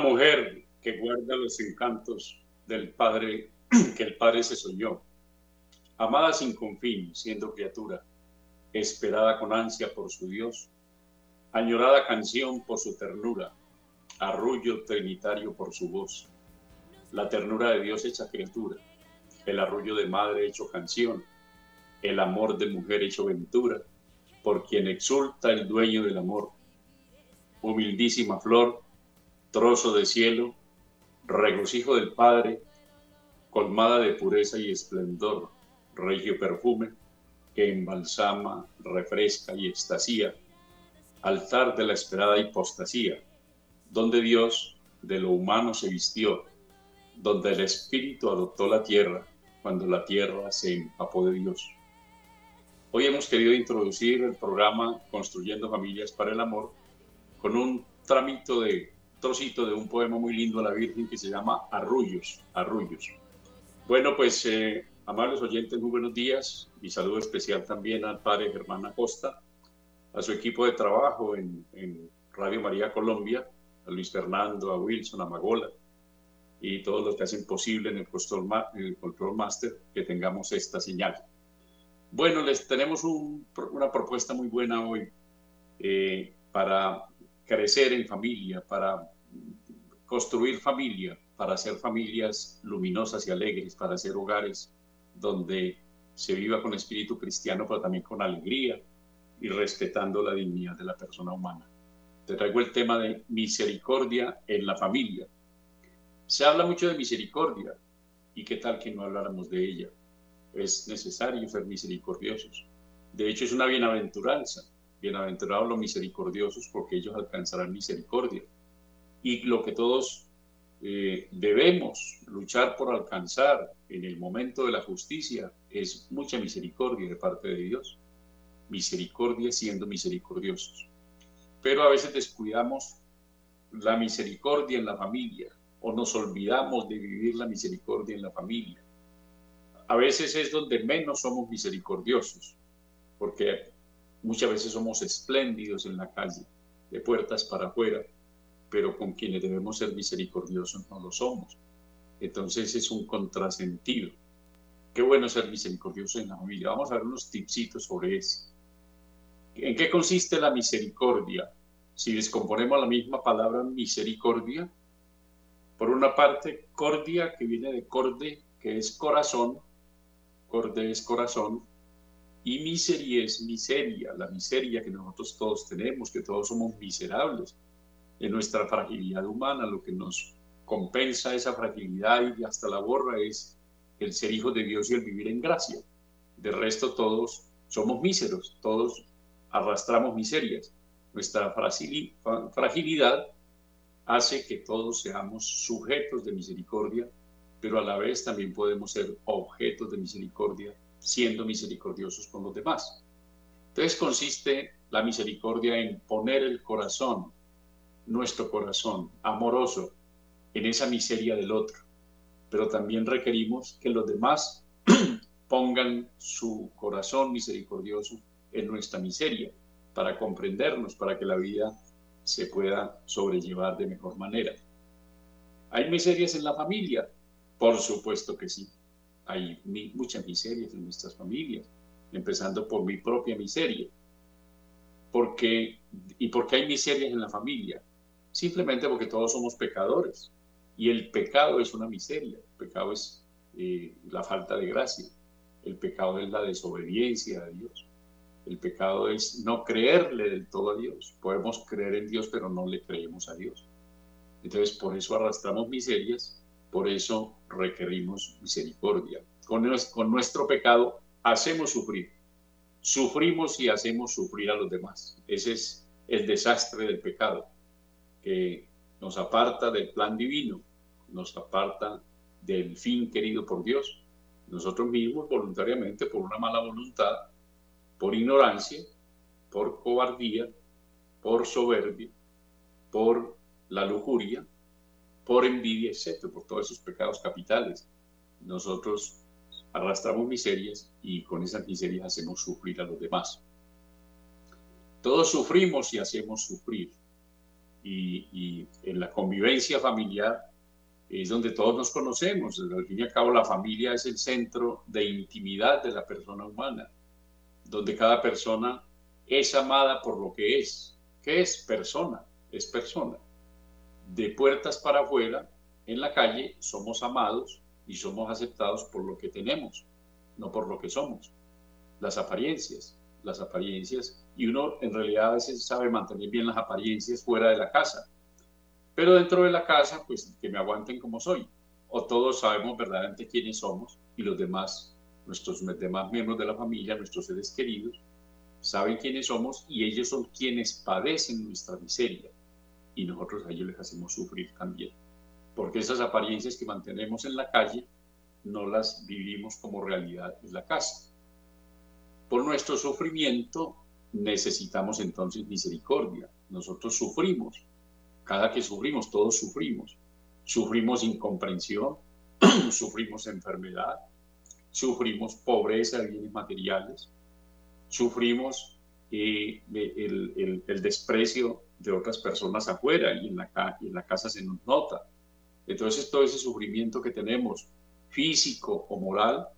Mujer que guarda los encantos del Padre que el Padre se soñó. Amada sin confín, siendo criatura, esperada con ansia por su Dios, añorada canción por su ternura, arrullo trinitario por su voz, la ternura de Dios hecha criatura, el arrullo de madre hecho canción, el amor de mujer hecho ventura, por quien exulta el dueño del amor. Humildísima flor, trozo de cielo, regocijo del Padre, colmada de pureza y esplendor, regio perfume que embalsama, refresca y extasía, altar de la esperada hipostasía, donde Dios de lo humano se vistió, donde el Espíritu adoptó la tierra, cuando la tierra se empapó de Dios. Hoy hemos querido introducir el programa Construyendo Familias para el Amor con un tramito de trocito de un poema muy lindo a la Virgen que se llama Arrullos, Arrullos. Bueno, pues eh, amables oyentes, muy buenos días y saludo especial también al padre Germán Acosta, a su equipo de trabajo en, Radio María Colombia, a Luis Fernando, a Wilson, a Magola y todos los que hacen posible en el Control, el control Master que tengamos esta señal. Bueno, les tenemos una propuesta muy buena hoy eh, para crecer en familia, para construir familia, para hacer familias luminosas y alegres, para hacer hogares donde se viva con espíritu cristiano, pero también con alegría y respetando la dignidad de la persona humana. Te traigo el tema de misericordia en la familia. Se habla mucho de misericordia y qué tal que no habláramos de ella. Es necesario ser misericordiosos. De hecho, es una bienaventuranza. Bienaventurados los misericordiosos porque ellos alcanzarán misericordia. Y lo que todos eh, debemos luchar por alcanzar en el momento de la justicia es mucha misericordia de parte de Dios. Misericordia siendo misericordiosos. Pero a veces descuidamos la misericordia en la familia o nos olvidamos de vivir la misericordia en la familia. A veces es donde menos somos misericordiosos, porque muchas veces somos espléndidos en la calle, de puertas para afuera, pero con quienes debemos ser misericordiosos no lo somos. Entonces es un contrasentido. Qué bueno ser misericordioso en la familia. Vamos a ver unos tipsitos sobre eso. ¿En qué consiste la misericordia? Si descomponemos la misma palabra misericordia, por una parte, cordia, que viene de corde, que es corazón, corde es corazón, y miseria es miseria, la miseria que nosotros todos tenemos, que todos somos miserables en nuestra fragilidad humana, lo que nos compensa esa fragilidad y hasta la borra es el ser hijos de Dios y el vivir en gracia. De resto todos somos míseros, todos arrastramos miserias. Nuestra fragilidad hace que todos seamos sujetos de misericordia, pero a la vez también podemos ser objetos de misericordia, siendo misericordiosos con los demás. Entonces consiste la misericordia en poner el corazón nuestro corazón amoroso en esa miseria del otro, pero también requerimos que los demás pongan su corazón misericordioso en nuestra miseria para comprendernos, para que la vida se pueda sobrellevar de mejor manera. ¿Hay miserias en la familia? Por supuesto que sí. Hay muchas miserias en nuestras familias, empezando por mi propia miseria. Porque, ¿Y por qué hay miserias en la familia? simplemente porque todos somos pecadores. Y el pecado es una miseria, el pecado es eh, la falta de gracia, el pecado es la desobediencia a Dios, el pecado es no creerle del todo a Dios. Podemos creer en Dios, pero no le creemos a Dios. Entonces, por eso arrastramos miserias, por eso requerimos misericordia. Con, con nuestro pecado hacemos sufrir, sufrimos y hacemos sufrir a los demás. Ese es el desastre del pecado que nos aparta del plan divino, nos aparta del fin querido por Dios. Nosotros mismos voluntariamente, por una mala voluntad, por ignorancia, por cobardía, por soberbia, por la lujuria, por envidia, etc., por todos esos pecados capitales. Nosotros arrastramos miserias y con esas miserias hacemos sufrir a los demás. Todos sufrimos y hacemos sufrir y, en la convivencia familiar es donde todos nos conocemos. Al fin y al cabo, la familia es el centro de intimidad de la persona humana, donde cada persona es amada por lo que es. ¿Qué es? Persona, es persona. De puertas para afuera, en la calle, somos amados y somos aceptados por lo que tenemos, no por lo que somos. Las apariencias, las apariencias, y uno en realidad a veces sabe mantener bien las apariencias fuera de la casa, pero dentro de la casa, pues que me aguanten como soy, o todos sabemos verdaderamente quiénes somos y los demás, nuestros demás miembros de la familia, nuestros seres queridos, saben quiénes somos y ellos son quienes padecen nuestra miseria y nosotros a ellos les hacemos sufrir también, porque esas apariencias que mantenemos en la calle no las vivimos como realidad en la casa. Por nuestro sufrimiento necesitamos entonces misericordia. Nosotros sufrimos. Cada que sufrimos, todos sufrimos. Sufrimos incomprensión, sufrimos enfermedad, sufrimos pobreza de bienes materiales, sufrimos eh, el, desprecio de otras personas afuera y en, la, y en la casa se nos nota. Entonces todo ese sufrimiento que tenemos, físico o moral,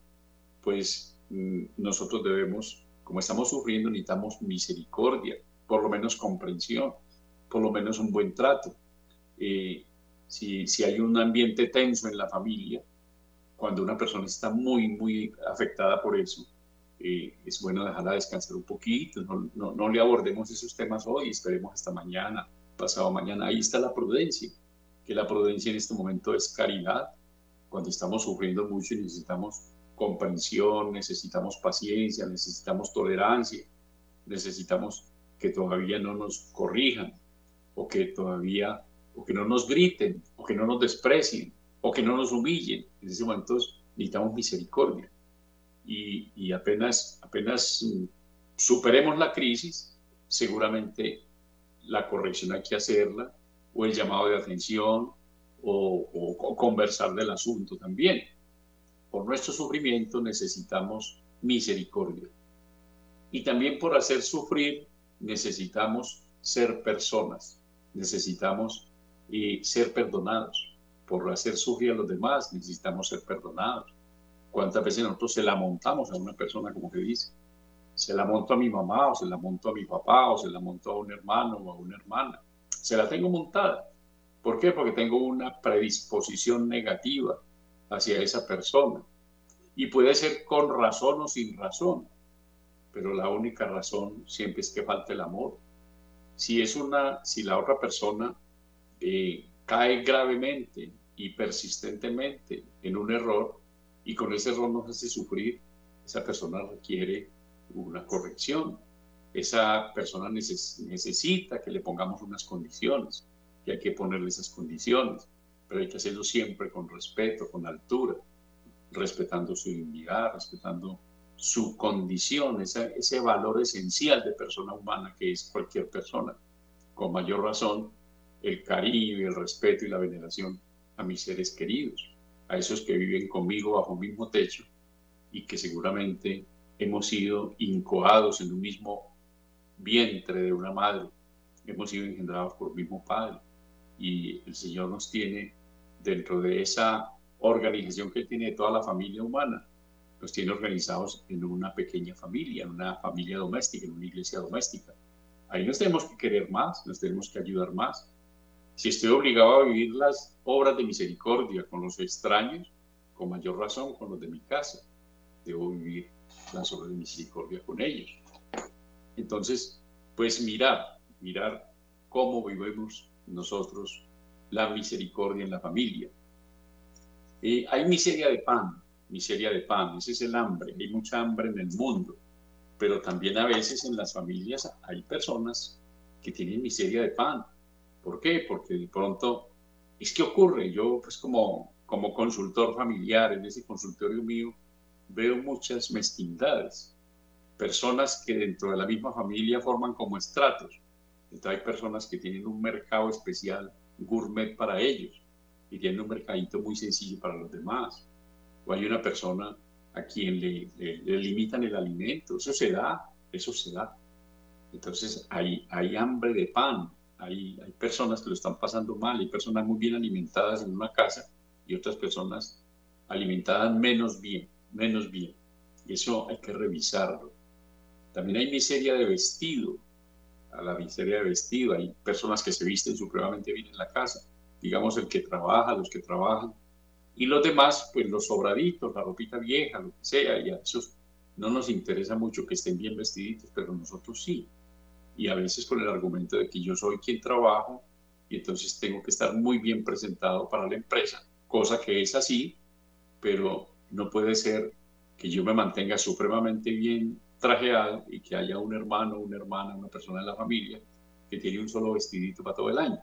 pues Mm, nosotros debemos, como estamos sufriendo, necesitamos misericordia, por lo menos comprensión, por lo menos un buen trato. Eh, si, si hay un ambiente tenso en la familia, cuando una persona está muy, muy afectada por eso, eh, es bueno dejarla descansar un poquito, no, no, no, le abordemos esos temas hoy, esperemos hasta mañana, pasado mañana. Ahí está la prudencia, que la prudencia en este momento es caridad. Cuando estamos sufriendo mucho y necesitamos comprensión, necesitamos paciencia, necesitamos tolerancia, necesitamos que todavía no nos corrijan o que todavía o que no nos griten o que no nos desprecien o que no nos humillen. En ese momento necesitamos misericordia. Y, y apenas, apenas superemos la crisis, seguramente la corrección hay que hacerla o el llamado de atención o, conversar del asunto también por nuestro sufrimiento necesitamos misericordia. Y también por hacer sufrir necesitamos ser personas, necesitamos eh, ser perdonados. Por hacer sufrir a los demás necesitamos ser perdonados. ¿Cuántas veces nosotros se la montamos a una persona como que dice? Se la monto a mi mamá o se la monto a mi papá o se la monto a un hermano o a una hermana. Se la tengo montada. ¿Por qué? Porque tengo una predisposición negativa hacia esa persona. Y puede ser con razón o sin razón, pero la única razón siempre es que falta el amor. Si es una, si la otra persona eh, cae gravemente y persistentemente en un error y con ese error nos hace sufrir, esa persona requiere una corrección. Esa persona necesita que le pongamos unas condiciones, que hay que ponerle esas condiciones pero hay que hacerlo siempre con respeto, con altura, respetando su dignidad, respetando su condición, ese, ese valor esencial de persona humana que es cualquier persona. Con mayor razón, el cariño, el respeto y la veneración a mis seres queridos, a esos que viven conmigo bajo un mismo techo y que seguramente hemos sido incoados en un mismo vientre de una madre, hemos sido engendrados por el mismo Padre y el Señor nos tiene dentro de esa organización que tiene toda la familia humana, los tiene organizados en una pequeña familia, en una familia doméstica, en una iglesia doméstica. Ahí nos tenemos que querer más, nos tenemos que ayudar más. Si estoy obligado a vivir las obras de misericordia con los extraños, con mayor razón con los de mi casa, debo vivir las obras de misericordia con ellos. Entonces, pues mirar, mirar cómo vivimos nosotros la misericordia en la familia. Eh, hay miseria de pan, miseria de pan, ese es el hambre, hay mucha hambre en el mundo, pero también a veces en las familias hay personas que tienen miseria de pan. ¿Por qué? Porque de pronto, es que ocurre, yo pues como, como consultor familiar en ese consultorio mío, veo muchas mezquindades, personas que dentro de la misma familia forman como estratos. Entonces hay personas que tienen un mercado especial gourmet para ellos y tienen un mercadito muy sencillo para los demás. O hay una persona a quien le, limitan el alimento, eso se da, eso se da. Entonces hay, hambre de pan, hay, personas que lo están pasando mal, hay personas muy bien alimentadas en una casa y otras personas alimentadas menos bien, menos bien. Eso hay que revisarlo. También hay miseria de vestido, a la miseria de vestido. Hay personas que se visten supremamente bien en la casa, digamos el que trabaja, los que trabajan, y los demás, pues los sobraditos, la ropita vieja, lo que sea, y a esos no nos interesa mucho que estén bien vestiditos, pero nosotros sí. Y a veces con el argumento de que yo soy quien trabajo y entonces tengo que estar muy bien presentado para la empresa, cosa que es así, pero no puede ser que yo me mantenga supremamente bien trajeado y que haya un hermano, una hermana, una persona en la familia que tiene un solo vestidito para todo el año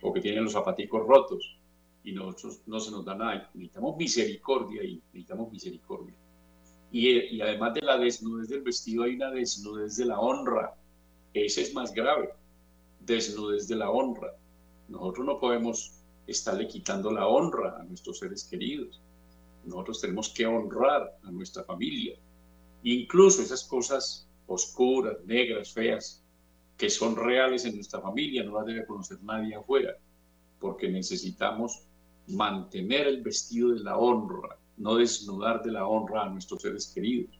o que tiene los zapaticos rotos y nosotros no se nos da nada. Necesitamos misericordia y necesitamos misericordia. Y, y además de la desnudez del vestido hay una desnudez de la honra. Ese es más grave. Desnudez de la honra. Nosotros no podemos estarle quitando la honra a nuestros seres queridos. Nosotros tenemos que honrar a nuestra familia. Incluso esas cosas oscuras, negras, feas, que son reales en nuestra familia, no las debe conocer nadie afuera, porque necesitamos mantener el vestido de la honra, no desnudar de la honra a nuestros seres queridos,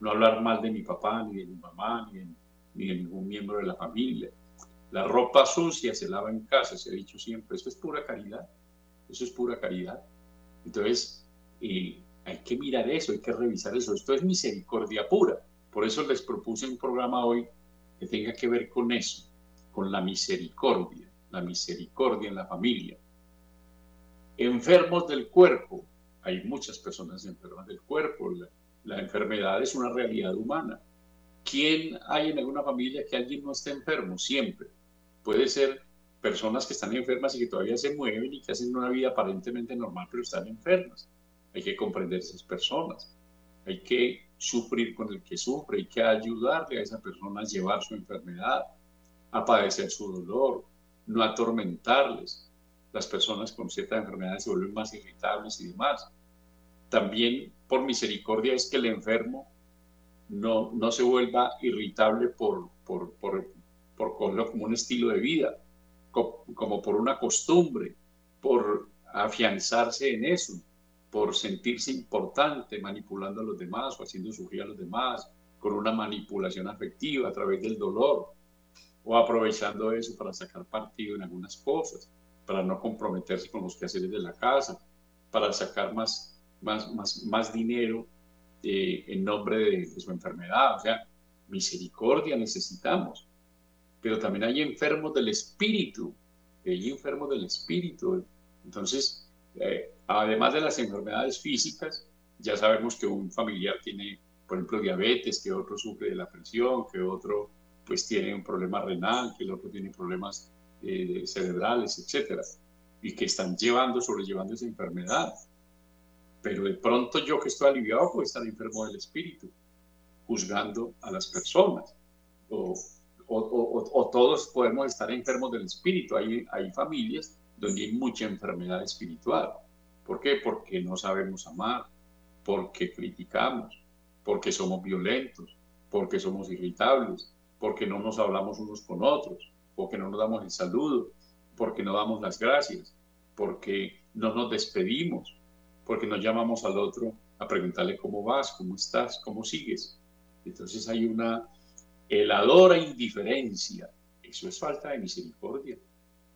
no hablar mal de mi papá, ni de mi mamá, ni de, ningún miembro de la familia. La ropa sucia se lava en casa, se ha dicho siempre, eso es pura caridad, eso es pura caridad. Entonces, eh, hay que mirar eso, hay que revisar eso, esto es misericordia pura. Por eso les propuse un programa hoy que tenga que ver con eso, con la misericordia, la misericordia en la familia, enfermos del cuerpo. Hay muchas personas enfermas del cuerpo. La, enfermedad es una realidad humana. ¿Quién hay en alguna familia que alguien no esté enfermo? Siempre. Puede ser personas que están enfermas y que todavía se mueven y que hacen una vida aparentemente normal, pero están enfermas. Hay que comprender esas personas. Hay que sufrir con el que sufre, hay que ayudarle a esa persona a llevar su enfermedad, a padecer su dolor, no atormentarles las personas con ciertas enfermedades se vuelven más irritables y demás. También por misericordia es que el enfermo no, no se vuelva irritable por, por, por, por como un estilo de vida, como por una costumbre, por afianzarse en eso, por sentirse importante manipulando a los demás o haciendo sufrir a los demás, con una manipulación afectiva a través del dolor o aprovechando eso para sacar partido en algunas cosas para no comprometerse con los quehaceres de la casa, para sacar más, más, más, más dinero eh, en nombre de, su enfermedad. O sea, misericordia necesitamos. Pero también hay enfermos del espíritu, hay enfermos del espíritu. Entonces, eh, además de las enfermedades físicas, ya sabemos que un familiar tiene, por ejemplo, diabetes, que otro sufre de la presión, que otro pues tiene un problema renal, que el otro tiene problemas eh, cerebrales, etcétera, y que están llevando, sobrellevando esa enfermedad. Pero de pronto yo que estoy aliviado puedo estar enfermo del espíritu, juzgando a las personas. O, o, todos podemos estar enfermos del espíritu. Hay, hay familias donde hay mucha enfermedad espiritual. ¿Por qué? Porque no sabemos amar, porque criticamos, porque somos violentos, porque somos irritables, porque no nos hablamos unos con otros, porque no nos damos el saludo, porque no damos las gracias, porque no nos despedimos, porque nos llamamos al otro a preguntarle cómo vas, cómo estás, cómo sigues. Entonces hay una heladora indiferencia. Eso es falta de misericordia.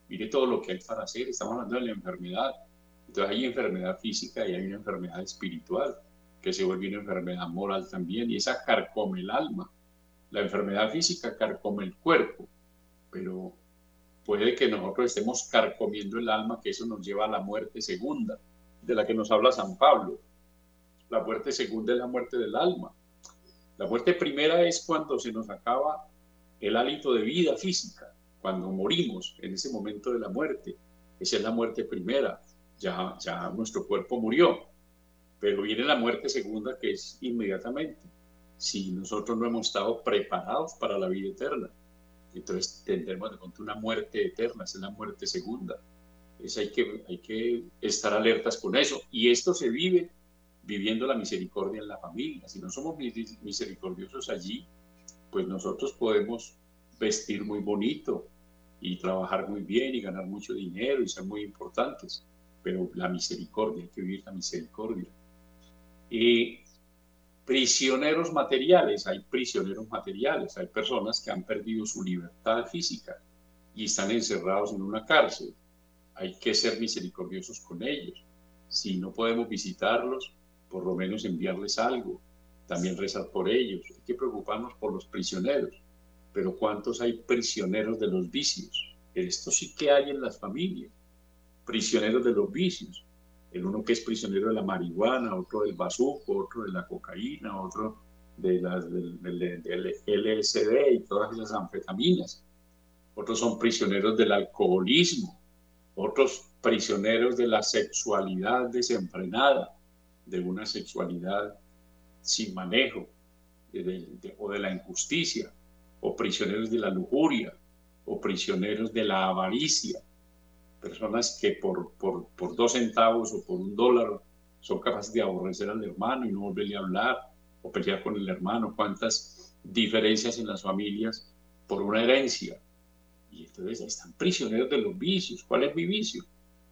Mire todo lo que hay para hacer. Estamos hablando de la enfermedad. Entonces hay enfermedad física y hay una enfermedad espiritual que se vuelve una enfermedad moral también y esa carcome el alma. La enfermedad física carcome el cuerpo pero puede que nosotros estemos carcomiendo el alma, que eso nos lleva a la muerte segunda, de la que nos habla San Pablo. La muerte segunda es la muerte del alma. La muerte primera es cuando se nos acaba el hálito de vida física, cuando morimos en ese momento de la muerte. Esa es la muerte primera, ya, ya nuestro cuerpo murió. Pero viene la muerte segunda que es inmediatamente, si nosotros no hemos estado preparados para la vida eterna. Entonces tendremos de pronto una muerte eterna, es la muerte segunda. Es, hay, que, hay que estar alertas con eso. Y esto se vive viviendo la misericordia en la familia. Si no somos misericordiosos allí, pues nosotros podemos vestir muy bonito y trabajar muy bien y ganar mucho dinero y ser muy importantes, pero la misericordia, hay que vivir la misericordia. Y prisioneros materiales, hay prisioneros materiales, hay personas que han perdido su libertad física y están encerrados en una cárcel. Hay que ser misericordiosos con ellos. Si no podemos visitarlos, por lo menos enviarles algo, también rezar por ellos. Hay que preocuparnos por los prisioneros. Pero ¿cuántos hay prisioneros de los vicios? Esto sí que hay en las familias. Prisioneros de los vicios. El uno que es prisionero de la marihuana, otro del bazuco, otro de la cocaína, otro de las, del, del LSD y todas esas anfetaminas. Otros son prisioneros del alcoholismo. Otros prisioneros de la sexualidad desenfrenada, de una sexualidad sin manejo o de la injusticia, o prisioneros de la lujuria, o prisioneros de la avaricia, personas que por, por, por dos centavos o por un dólar son capaces de aborrecer al hermano y no volverle a hablar, o pelear con el hermano, cuántas diferencias en las familias por una herencia. Y entonces están prisioneros de los vicios. ¿Cuál es mi vicio?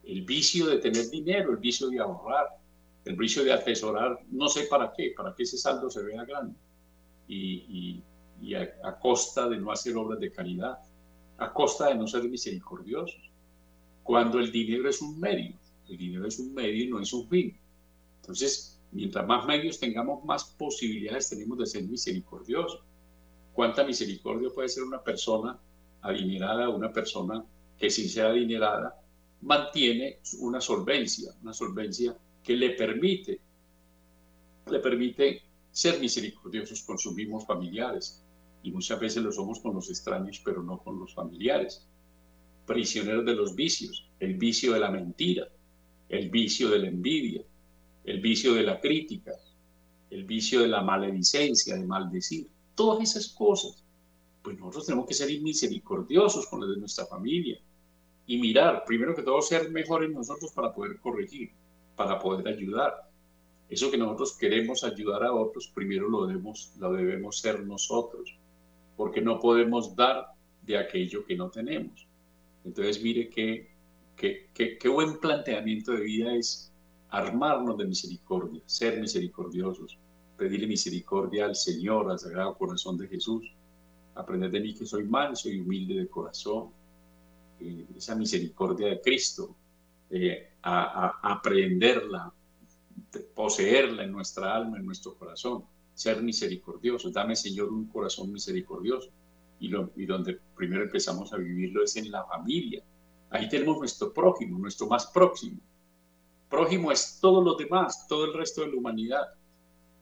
El vicio de tener dinero, el vicio de ahorrar, el vicio de atesorar, no sé para qué, para que ese saldo se vea grande y, a, costa de no hacer obras de caridad, a costa de no ser misericordiosos. Cuando el dinero es un medio, el dinero es un medio y no es un fin. Entonces, mientras más medios tengamos, más posibilidades tenemos de ser misericordiosos. ¿Cuánta misericordia puede ser una persona adinerada, una persona que sin ser adinerada mantiene una solvencia, una solvencia que le permite, le permite ser misericordiosos con sus mismos familiares. Y muchas veces lo somos con los extraños, pero no con los familiares. Prisioneros de los vicios, el vicio de la mentira, el vicio de la envidia, el vicio de la crítica, el vicio de la maledicencia, de maldecir. Todas esas cosas. Pues nosotros tenemos que ser misericordiosos con los de nuestra familia y mirar, primero que todo, ser mejores nosotros para poder corregir para poder ayudar. Eso que nosotros queremos ayudar a otros, primero lo debemos, lo debemos ser nosotros, porque no podemos dar de aquello que no tenemos. Entonces, mire qué, qué, qué, qué buen planteamiento de vida es armarnos de misericordia, ser misericordiosos, pedirle misericordia al Señor, al Sagrado Corazón de Jesús, aprender de mí que soy manso y humilde de corazón, eh, esa misericordia de Cristo, eh, a, aprenderla, poseerla en nuestra alma, en nuestro corazón, ser misericordiosos. Dame, Señor, un corazón misericordioso. Y, lo, y donde primero empezamos a vivirlo es en la familia. Ahí tenemos nuestro prójimo, nuestro más próximo. Prójimo es todos los demás, todo el resto de la humanidad.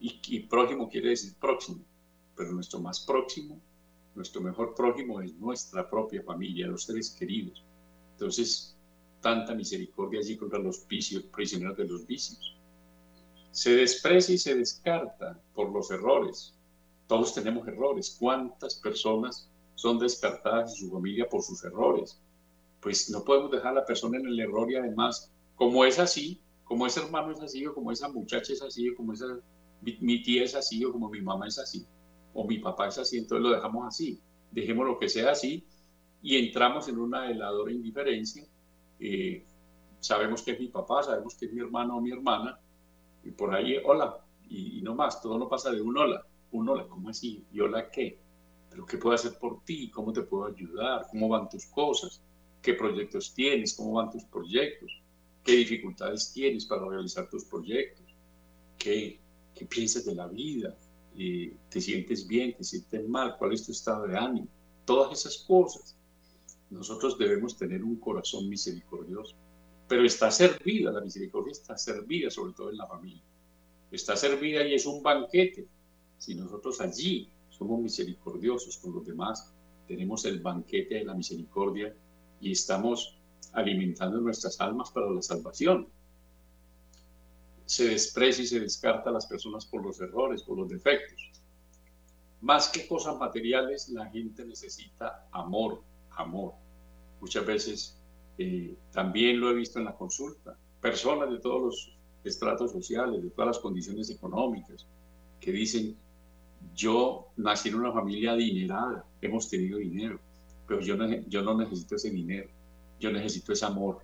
Y, y prójimo quiere decir próximo. Pero nuestro más próximo, nuestro mejor prójimo es nuestra propia familia, los seres queridos. Entonces, tanta misericordia allí contra los vicios, prisioneros de los vicios. Se desprecia y se descarta por los errores. Todos tenemos errores. ¿Cuántas personas son descartadas en su familia por sus errores? Pues no podemos dejar a la persona en el error y además, como es así, como ese hermano es así, o como esa muchacha es así, o como esa, mi, tía es así, o como mi mamá es así, o mi papá es así, entonces lo dejamos así. Dejemos lo que sea así y entramos en una heladora indiferencia eh, sabemos que es mi papá, sabemos que es mi hermano o mi hermana, y por ahí, hola, y, no más, todo no pasa de un hola, un hola, ¿cómo así? ¿Y hola qué? ¿Pero qué puedo hacer por ti? ¿Cómo te puedo ayudar? ¿Cómo van tus cosas? ¿Qué proyectos tienes? ¿Cómo van tus proyectos? ¿Qué dificultades tienes para realizar tus proyectos? ¿Qué, qué piensas de la vida? Eh, ¿Te sientes bien? ¿Te sientes mal? ¿Cuál es tu estado de ánimo? Todas esas cosas nosotros debemos tener un corazón misericordioso. Pero está servida, la misericordia está servida sobre todo en la familia. Está servida y es un banquete. Si nosotros allí somos misericordiosos con los demás, tenemos el banquete de la misericordia y estamos alimentando nuestras almas para la salvación. Se desprecia y se descarta a las personas por los errores, por los defectos. Más que cosas materiales, la gente necesita amor, amor. Muchas veces eh, también lo he visto en la consulta, personas de todos los estratos sociales, de todas las condiciones económicas, que dicen, yo nací en una familia adinerada, hemos tenido dinero, pero yo no, yo no necesito ese dinero, yo necesito ese amor.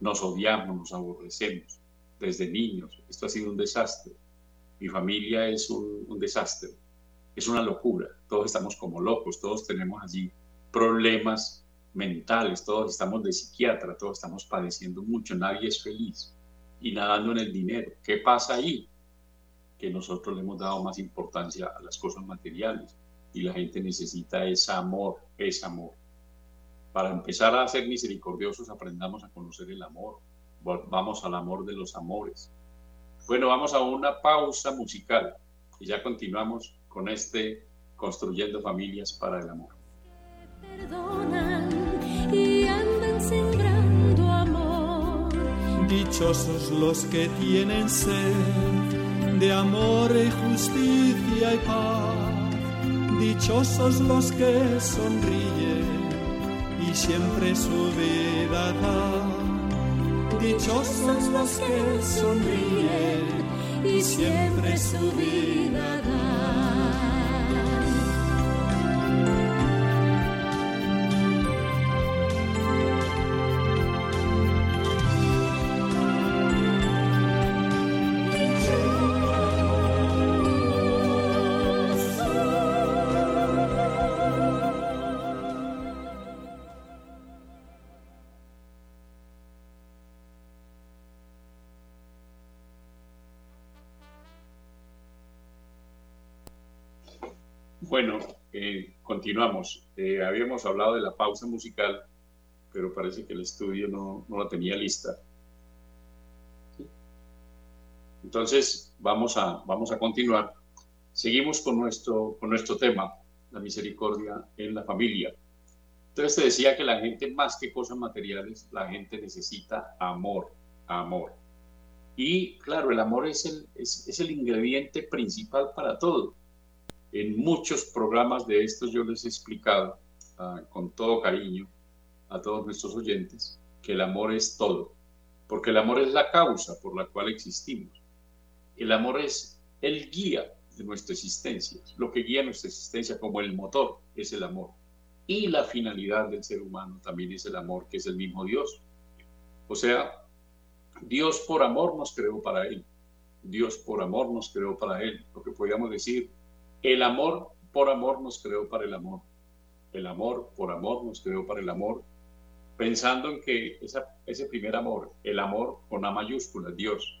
Nos odiamos, nos aborrecemos desde niños. Esto ha sido un desastre. Mi familia es un, un desastre. Es una locura. Todos estamos como locos, todos tenemos allí problemas mentales, todos estamos de psiquiatra, todos estamos padeciendo mucho, nadie es feliz y nadando en el dinero. ¿Qué pasa ahí? Que nosotros le hemos dado más importancia a las cosas materiales y la gente necesita ese amor, ese amor. Para empezar a ser misericordiosos, aprendamos a conocer el amor. Vamos al amor de los amores. Bueno, vamos a una pausa musical y ya continuamos con este Construyendo Familias para el Amor. y andan sembrando amor. Dichosos los que tienen sed de amor y justicia y paz. Dichosos los que sonríen y siempre su vida dan. Dichosos los que sonríen y siempre su vida continuamos. Eh, habíamos hablado de la pausa musical, pero parece que el estudio no, no la tenía lista. Entonces, vamos a, vamos a continuar. Seguimos con nuestro, con nuestro tema, la misericordia en la familia. Entonces te decía que la gente, más que cosas materiales, la gente necesita amor, amor. Y claro, el amor es el, es, es el ingrediente principal para todo en muchos programas de estos yo les he explicado ah, con todo cariño a todos nuestros oyentes que el amor es todo, porque el amor es la causa por la cual existimos. El amor es el guía de nuestra existencia, lo que guía nuestra existencia como el motor es el amor. Y la finalidad del ser humano también es el amor, que es el mismo Dios. O sea, Dios por amor nos creó para Él. Dios por amor nos creó para Él. Lo que podríamos decir, el amor por amor nos creó para el amor. El amor por amor nos creó para el amor, pensando en que ese primer amor, el amor con A mayúscula, Dios,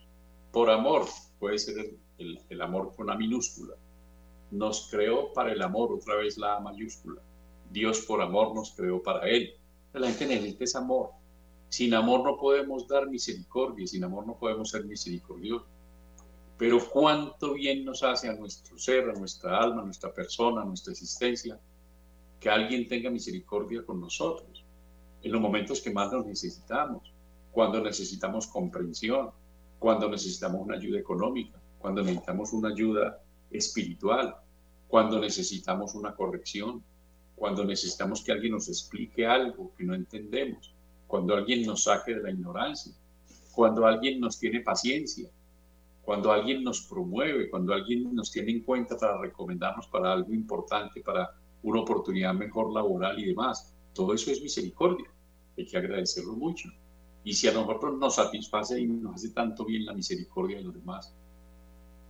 por amor puede ser el, amor con A minúscula. Nos creó para el amor, otra vez la A mayúscula. Dios por amor nos creó para Él. La gente necesita ese amor. Sin amor no podemos dar misericordia, sin amor no podemos ser misericordiosos. Pero cuánto bien nos hace a nuestro ser, a nuestra alma, a nuestra persona, a nuestra existencia, que alguien tenga misericordia con nosotros en los momentos que más nos necesitamos, cuando necesitamos comprensión, cuando necesitamos una ayuda económica, cuando necesitamos una ayuda espiritual, cuando necesitamos una corrección, cuando necesitamos que alguien nos explique algo que no entendemos, cuando alguien nos saque de la ignorancia, cuando alguien nos tiene paciencia, cuando alguien nos promueve, cuando alguien nos tiene en cuenta para recomendarnos para algo importante, para una oportunidad mejor laboral y demás. Todo eso es misericordia. Hay que agradecerlo mucho. Y si a nosotros nos satisface y nos hace tanto bien la misericordia de los demás,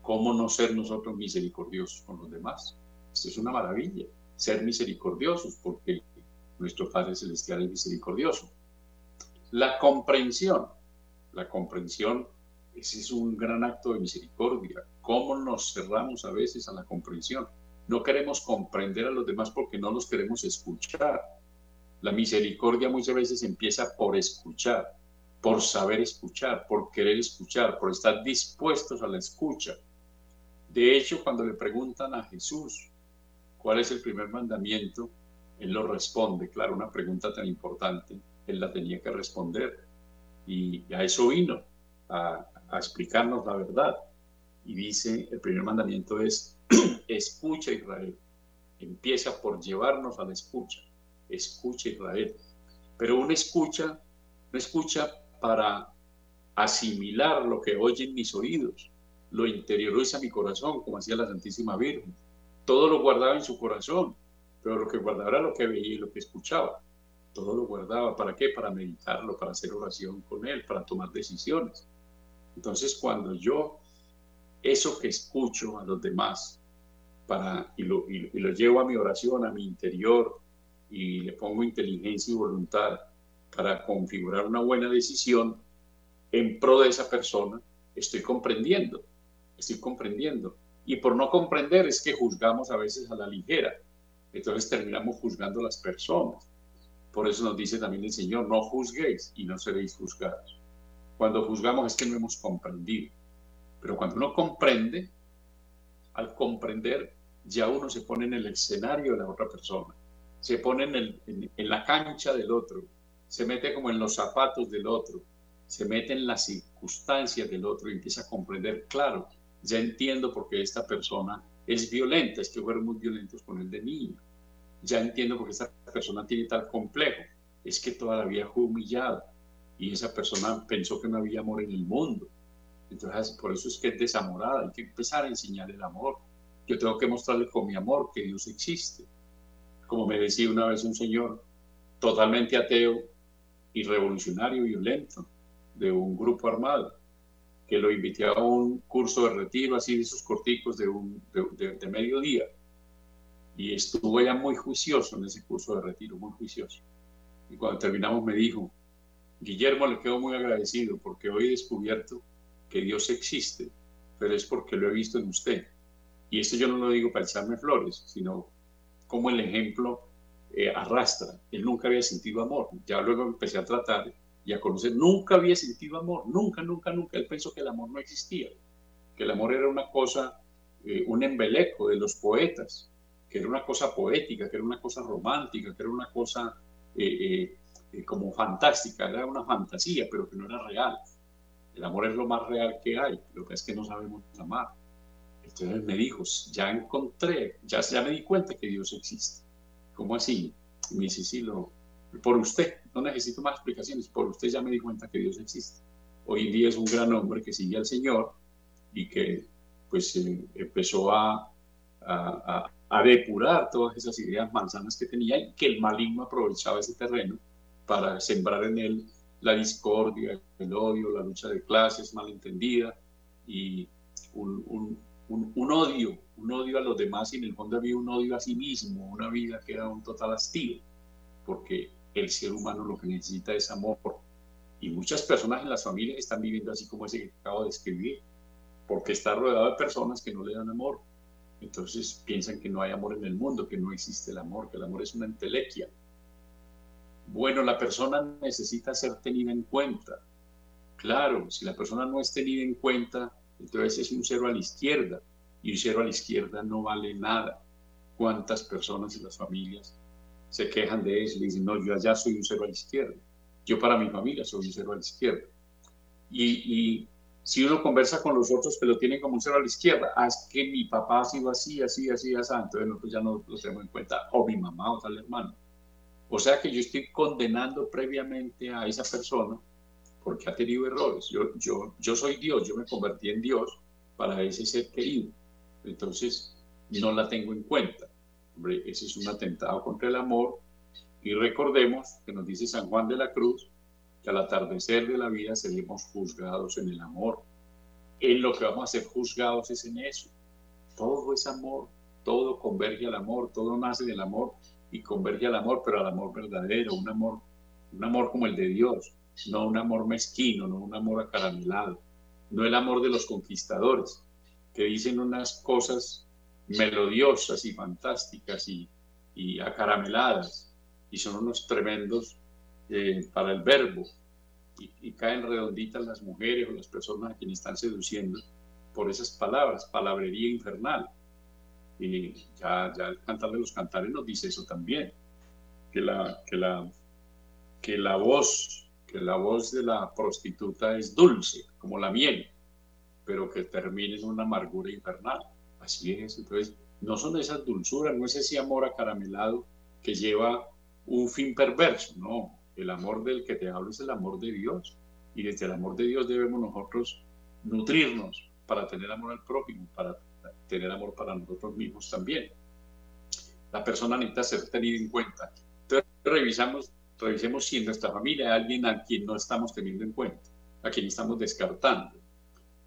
¿cómo no ser nosotros misericordiosos con los demás? Esto es una maravilla, ser misericordiosos, porque nuestro Padre Celestial es misericordioso. La comprensión, la comprensión ese es un gran acto de misericordia. ¿Cómo nos cerramos a veces a la comprensión? No queremos comprender a los demás porque no los queremos escuchar. La misericordia muchas veces empieza por escuchar, por saber escuchar, por querer escuchar, por estar dispuestos a la escucha. De hecho, cuando le preguntan a Jesús cuál es el primer mandamiento, él lo responde. Claro, una pregunta tan importante, él la tenía que responder. Y a eso vino, a, a explicarnos la verdad. Y dice, el primer mandamiento es, escucha Israel. Empieza por llevarnos a la escucha. Escucha Israel. Pero una escucha, no escucha para asimilar lo que oyen mis oídos. Lo interioriza mi corazón, como hacía la Santísima Virgen. Todo lo guardaba en su corazón. pero lo que guardaba era lo que veía y lo que escuchaba. Todo lo guardaba. ¿Para qué? Para meditarlo, para hacer oración con él, para tomar decisiones. Entonces, cuando yo eso que escucho a los demás para, y, lo, y lo llevo a mi oración, a mi interior, y le pongo inteligencia y voluntad para configurar una buena decisión en pro de esa persona, estoy comprendiendo, estoy comprendiendo. Y por no comprender es que juzgamos a veces a la ligera. Entonces terminamos juzgando a las personas. Por eso nos dice también el Señor, no juzguéis y no seréis juzgados. Cuando juzgamos es que no hemos comprendido. Pero cuando uno comprende, al comprender, ya uno se pone en el escenario de la otra persona, se pone en, la cancha del otro, se mete como en los zapatos del otro, se mete en las circunstancias del otro y empieza a comprender, claro, ya entiendo por qué esta persona es violenta, es que fueron muy violentos con él de niño. Ya entiendo por qué esta persona tiene tal complejo, es que toda la vida fue humillada y esa persona pensó que no había amor en el mundo. Entonces, por eso es que es desamorada, hay que empezar a enseñar el amor. Yo tengo que mostrarle con mi amor que Dios existe. Como me decía una vez un señor totalmente ateo y revolucionario violento de un grupo armado que lo invité a un curso de retiro, así de esos corticos de, un, de, de, mediodía. Y estuvo ya muy juicioso en ese curso de retiro, muy juicioso. Y cuando terminamos me dijo, Guillermo, le quedo muy agradecido porque hoy he descubierto que Dios existe, pero es porque lo he visto en usted. Y esto yo no lo digo para echarme flores, sino como el ejemplo eh, arrastra. Él nunca había sentido amor. Ya luego empecé a tratar y a conocer, nunca había sentido amor, nunca, nunca, nunca. Él pensó que el amor no existía, que el amor era una cosa, eh, un embeleco de los poetas, que era una cosa poética, que era una cosa romántica, que era una cosa eh, eh, como fantástica, era una fantasía, pero que no era real. El amor es lo más real que hay, lo que es que no sabemos amar. Entonces me dijo, ya encontré, ya, ya me di cuenta que Dios existe. ¿Cómo así? me dice, sí, lo, por usted, no necesito más explicaciones, por usted ya me di cuenta que Dios existe. Hoy en día es un gran hombre que sigue al Señor y que pues eh, empezó a, a, a, depurar todas esas ideas manzanas que tenía y que el maligno aprovechaba ese terreno para sembrar en él la discordia, el odio, la lucha de clases malentendida y un, un, odio, un odio a los demás y en el fondo había un odio a sí mismo, una vida que era un total hastío, porque el ser humano lo que necesita es amor. Y muchas personas en las familias están viviendo así como ese que acabo de describir, porque está rodeado de personas que no le dan amor. Entonces piensan que no hay amor en el mundo, que no existe el amor, que el amor es una entelequia. Bueno, la persona necesita ser tenida en cuenta. Claro, si la persona no es tenida en cuenta, entonces es un cero a la izquierda. Y un cero a la izquierda no vale nada. ¿Cuántas personas en las familias se quejan de eso y dicen, no, yo allá soy un cero a la izquierda. Yo para mi familia soy un cero a la izquierda. Y, si uno conversa con los otros que lo tienen como un cero a la izquierda, ah, es que mi papá ha sido así, así, así, así, entonces nosotros ya no lo tenemos en cuenta, o mi mamá o tal hermano. O sea que yo estoy condenando previamente a esa persona porque ha tenido errores. Yo, yo, yo soy Dios, yo me convertí en Dios para ese ser querido. Entonces, no la tengo en cuenta. Hombre, ese es un atentado contra el amor. Y recordemos que nos dice San Juan de la Cruz que al atardecer de la vida seremos juzgados en el amor. En lo que vamos a ser juzgados es en eso. Todo es amor, todo converge al amor, todo nace del amor y converge al amor, pero al amor verdadero, un amor, un amor como el de Dios, no un amor mezquino, no un amor acaramelado, no el amor de los conquistadores, que dicen unas cosas melodiosas y fantásticas y, y acarameladas, y son unos tremendos eh, para el verbo, y, caen redonditas las mujeres o las personas a quienes están seduciendo por esas palabras, palabrería infernal. Y ya, ya el cantar de los cantares nos dice eso también, que la, que la, que la voz, que la voz de la prostituta es dulce, como la miel, pero que termina en una amargura infernal. Así es, entonces no son esas dulzuras, no es ese amor acaramelado que lleva un fin perverso, no, el amor del que te hablo es el amor de Dios y desde el amor de Dios debemos nosotros nutrirnos para tener amor al prójimo, para tener amor para nosotros mismos también. La persona necesita ser tenida en cuenta. Entonces, revisamos, revisemos si en nuestra familia hay alguien a quien no estamos teniendo en cuenta, a quien estamos descartando.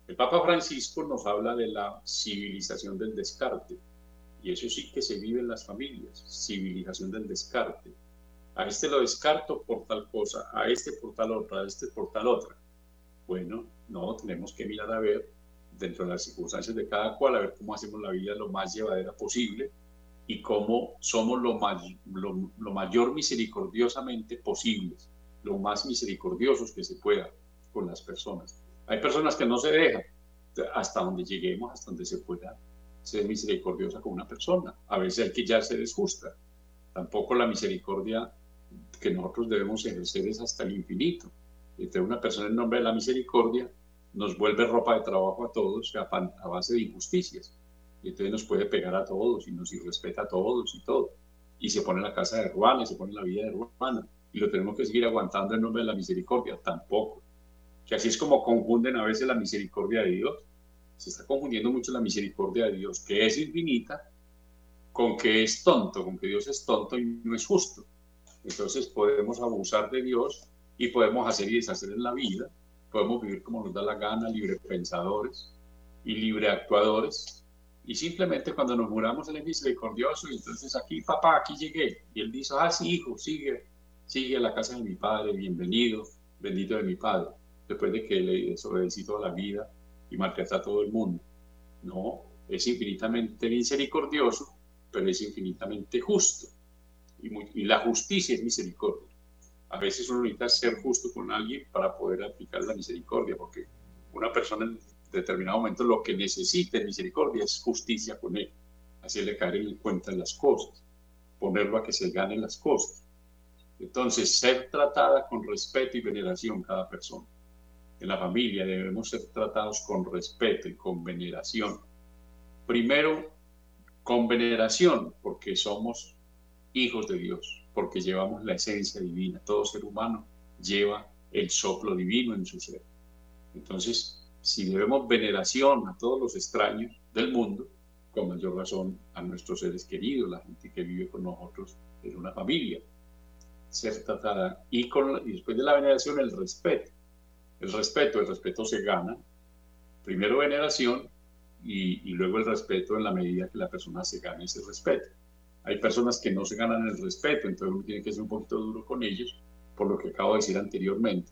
El Papa Francisco nos habla de la civilización del descarte, y eso sí que se vive en las familias, civilización del descarte. A este lo descarto por tal cosa, a este por tal otra, a este por tal otra. Bueno, no, tenemos que mirar a ver dentro de las circunstancias de cada cual, a ver cómo hacemos la vida lo más llevadera posible y cómo somos lo, lo, mayor misericordiosamente posibles, lo más misericordiosos que se pueda con las personas. Hay personas que no se dejan hasta donde lleguemos, hasta donde se pueda ser misericordiosa con una persona. A veces hay que ya ser justa. Tampoco la misericordia que nosotros debemos ejercer es hasta el infinito. Entre una persona en nombre de la misericordia nos vuelve ropa de trabajo a todos a base de injusticias y entonces nos puede pegar a todos y nos irrespeta a todos y todo. Y se pone la casa de Ruana y se pone la vida de Ruana y lo tenemos que seguir aguantando en nombre de la misericordia, tampoco. Que así es como confunden a veces la misericordia de Dios. Se está confundiendo mucho la misericordia de Dios, que es infinita, con que es tonto, con que Dios es tonto y no es justo. Entonces podemos abusar de Dios y podemos hacer y deshacer en la vida, podemos vivir como nos da la gana, libre pensadores y libre actuadores, y simplemente cuando nos muramos, Él es misericordioso. Y entonces aquí, papá, aquí llegué. Y Él dice, ah, sí, hijo, sigue, sigue a la casa de mi padre, bienvenido, bendito de mi padre. Después de que le desobedecí toda la vida y maltraté a todo el mundo. No, es infinitamente misericordioso, pero es infinitamente justo. Y, y la justicia es misericordia. A veces uno necesita ser justo con alguien para poder aplicar la misericordia, porque una persona determinado momento lo que necesite misericordia es justicia con él, hacerle caer en cuenta las cosas, ponerlo a que se gane las cosas. Entonces, ser tratada con respeto y veneración cada persona. En la familia debemos ser tratados con respeto y con veneración. Primero, con veneración, porque somos hijos de Dios, porque llevamos la esencia divina. Todo ser humano lleva el soplo divino en su ser. Entonces, si debemos veneración a todos los extraños del mundo, con mayor razón a nuestros seres queridos, la gente que vive con nosotros en una familia. Ser tratada. Y, con, y después de la veneración, el respeto. El respeto, el respeto se gana. Primero veneración y, y luego el respeto en la medida que la persona se gane ese respeto. Hay personas que no se ganan el respeto, entonces uno tiene que ser un poquito duro con ellos, por lo que acabo de decir anteriormente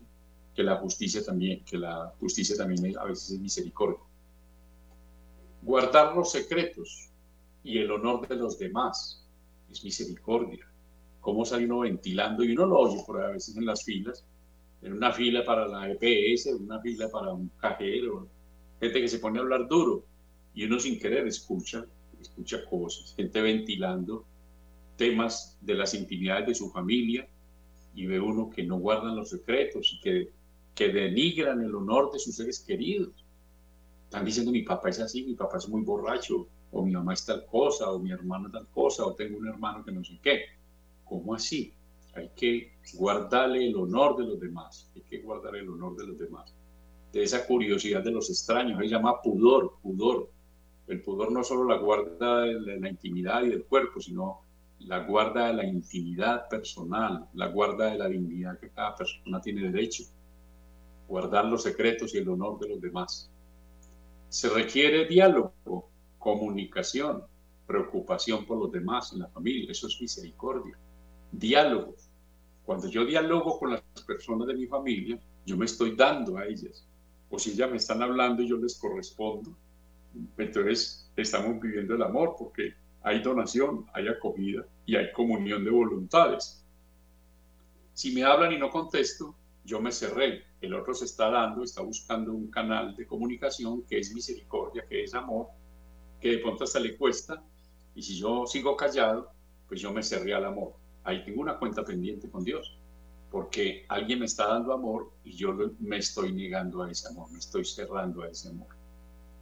que la justicia también, que la justicia también a veces es misericordia. Guardar los secretos y el honor de los demás es misericordia. Cómo sale uno ventilando y uno lo oye por a veces en las filas, en una fila para la EPS, en una fila para un cajero, gente que se pone a hablar duro y uno sin querer escucha, escucha cosas, gente ventilando temas de las intimidades de su familia y ve uno que no guardan los secretos y que que denigran el honor de sus seres queridos. Están diciendo mi papá es así, mi papá es muy borracho, o mi mamá es tal cosa, o mi hermano tal cosa, o tengo un hermano que no sé qué. ¿Cómo así? Hay que guardarle el honor de los demás, hay que guardar el honor de los demás. De esa curiosidad de los extraños, se llama pudor, pudor. El pudor no solo la guarda de la intimidad y del cuerpo, sino la guarda de la intimidad personal, la guarda de la dignidad que cada persona tiene derecho guardar los secretos y el honor de los demás. Se requiere diálogo, comunicación, preocupación por los demás en la familia, eso es misericordia. Diálogo. Cuando yo dialogo con las personas de mi familia, yo me estoy dando a ellas. O si ellas me están hablando y yo les correspondo, entonces estamos viviendo el amor porque hay donación, hay acogida y hay comunión de voluntades. Si me hablan y no contesto, yo me cerré, el otro se está dando, está buscando un canal de comunicación que es misericordia, que es amor, que de pronto hasta le cuesta, y si yo sigo callado, pues yo me cerré al amor. Ahí tengo una cuenta pendiente con Dios, porque alguien me está dando amor y yo me estoy negando a ese amor, me estoy cerrando a ese amor.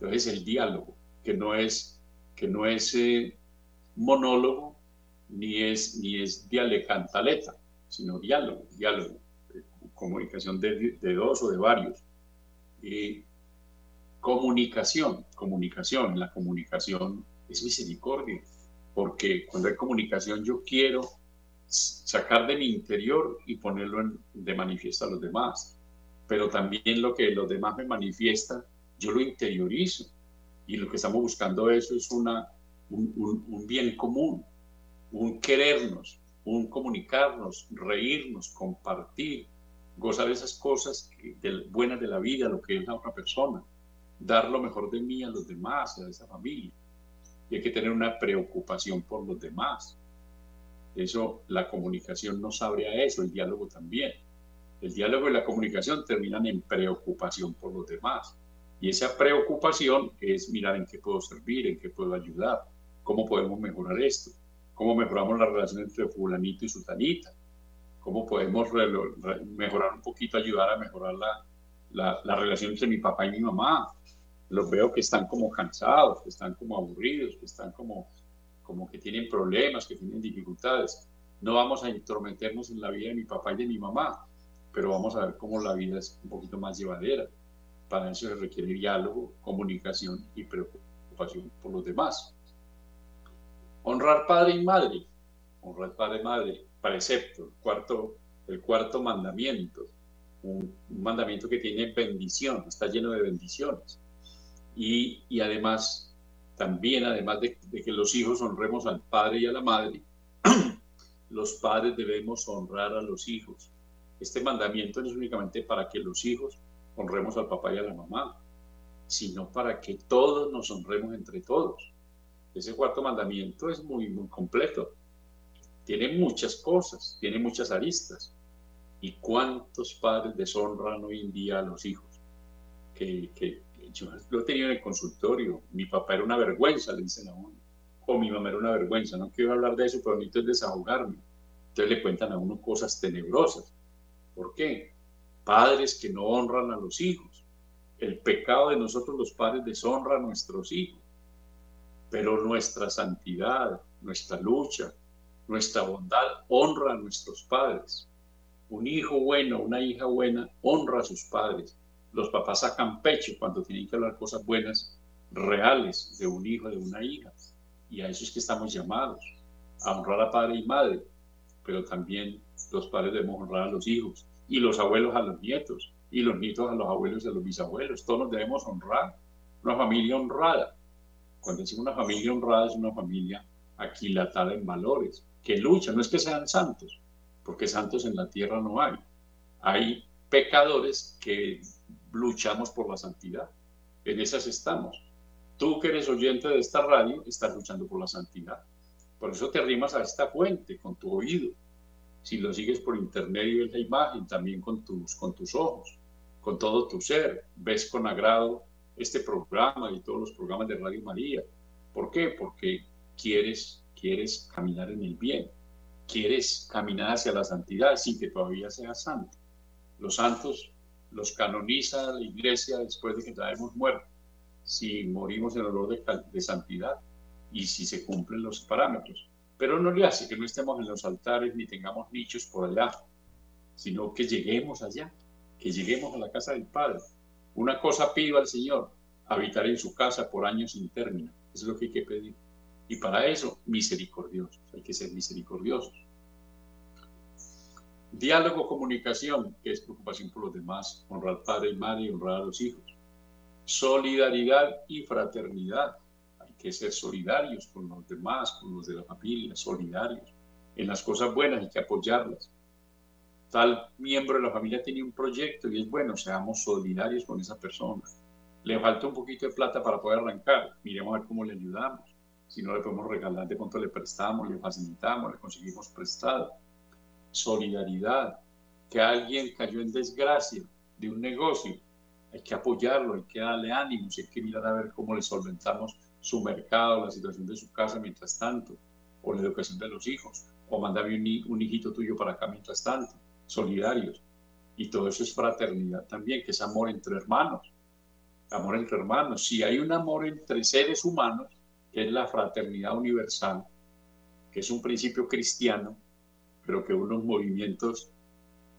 Entonces el diálogo, que no es, que no es eh, monólogo, ni es, ni es sino diálogo, diálogo comunicación de, dos o de varios. y comunicación, comunicación, la comunicación es misericordia. porque cuando hay comunicación yo quiero sacar de mi interior y ponerlo de manifiesto a los demás, pero también lo que los demás me manifiestan, yo lo interiorizo y lo que estamos buscando eso es una, un, bien común, un querernos, un comunicarnos, reírnos, compartir, gozar esas cosas buenas de la vida, lo que es la otra persona, dar lo mejor de mí a los demás, a esa familia. Y hay que tener una preocupación por los demás. Eso, la comunicación nos abre a eso, el diálogo también. El diálogo y la comunicación terminan en preocupación por los demás. Y esa preocupación es mirar en qué puedo servir, en qué puedo ayudar, cómo podemos mejorar esto, cómo mejoramos la relación entre fulanito y sultanita, cómo podemos mejorar un poquito, ayudar a mejorar la, la, relación entre mi papá y mi mamá. Los veo que están como cansados, que están como aburridos, que están como, como que tienen problemas, que tienen dificultades. No vamos a intrometernos en la vida de mi papá y de mi mamá, pero vamos a ver cómo la vida es un poquito más llevadera. Para eso se requiere diálogo, comunicación y preocupación por los demás. Honrar padre y madre. Honrar padre y madre. Precepto, el cuarto, el cuarto mandamiento. Un, mandamiento que tiene bendición, está lleno de bendiciones. Y, y además, también, además de, de que los hijos honremos al padre y a la madre, los padres debemos honrar a los hijos. Este mandamiento no es únicamente para que los hijos honremos al papá y a la mamá, sino para que todos nos honremos entre todos. Ese cuarto mandamiento es muy, muy completo. Tiene muchas cosas, tiene muchas aristas. ¿Y cuántos padres deshonran hoy en día a los hijos? Que, que, yo lo he tenido en el consultorio. Mi papá era una vergüenza, le dicen a uno. O mi mamá era una vergüenza. No quiero hablar de eso, pero necesito desahogarme. Entonces le cuentan a uno cosas tenebrosas. ¿Por qué? Padres que no honran a los hijos. El pecado de nosotros los padres deshonra a nuestros hijos pero nuestra santidad, nuestra lucha, nuestra bondad honra a nuestros padres. Un hijo bueno, una hija buena honra a sus padres. Los papás sacan pecho cuando tienen que hablar cosas buenas, reales, de un hijo, de una hija. Y a eso es que estamos llamados, a honrar a padre y madre, pero también los padres debemos honrar a los hijos y los abuelos a los nietos y los nietos a los abuelos y a los bisabuelos. Todos nos debemos honrar. Una familia honrada cuando decimos una familia honrada, es una familia aquilatada en valores, que lucha, no es que sean santos, porque santos en la tierra no hay. Hay pecadores que luchamos por la santidad. En esas estamos. Tú que eres oyente de esta radio, estás luchando por la santidad. Por eso te arrimas a esta fuente con tu oído. Si lo sigues por internet y ves la imagen, también con tus, con tus ojos, con todo tu ser. Ves con agrado este programa y todos los programas de Radio María. ¿Por qué? Porque quieres, quieres caminar en el bien, quieres caminar hacia la santidad sin que todavía seas santo. Los santos los canoniza la iglesia después de que ya hemos muerto, si morimos en olor de, de santidad y si se cumplen los parámetros. Pero no le hace que no estemos en los altares ni tengamos nichos por allá, sino que lleguemos allá, que lleguemos a la casa del Padre una cosa pido al Señor, habitar en su casa por años sin término. Eso es lo que hay que pedir. Y para eso, misericordiosos. Hay que ser misericordiosos. Diálogo, comunicación, que es preocupación por los demás, honrar padre y madre y honrar a los hijos. Solidaridad y fraternidad. Que ser solidarios con los demás, con los de la familia, solidarios. En las cosas buenas hay que apoyarlas tal miembro de la familia tiene un proyecto y es bueno, seamos solidarios con esa persona. Le falta un poquito de plata para poder arrancar, miremos a ver cómo le ayudamos. Si no le podemos regalar, de cuánto le prestamos, le facilitamos, le conseguimos prestado. Solidaridad, que alguien cayó en desgracia de un negocio, hay que apoyarlo, hay que darle ánimos, hay que mirar a ver cómo le solventamos su mercado, la situación de su casa mientras tanto, o la educación de los hijos, o mandarme un, un hijito tuyo para acá mientras tanto solidarios. Y todo eso es fraternidad también, que es amor entre hermanos. Amor entre hermanos. Si hay un amor entre seres humanos, que es la fraternidad universal, que es un principio cristiano, pero que unos movimientos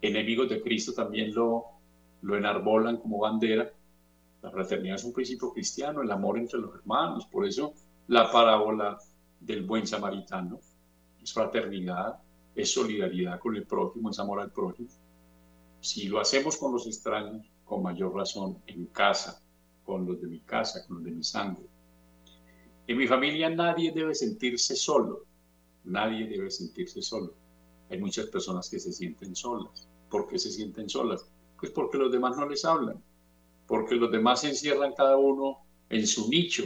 enemigos de Cristo también lo, lo enarbolan como bandera. La fraternidad es un principio cristiano, el amor entre los hermanos. Por eso la parábola del buen samaritano, es fraternidad, es solidaridad con el prójimo, es amor al prójimo. Si lo hacemos con los extraños, con mayor razón en casa, con los de mi casa, con los de mi sangre. En mi familia nadie debe sentirse solo, nadie debe sentirse solo. Hay muchas personas que se sienten solas. ¿Por qué se sienten solas? Pues porque los demás no les hablan, porque los demás se encierran cada uno en su nicho,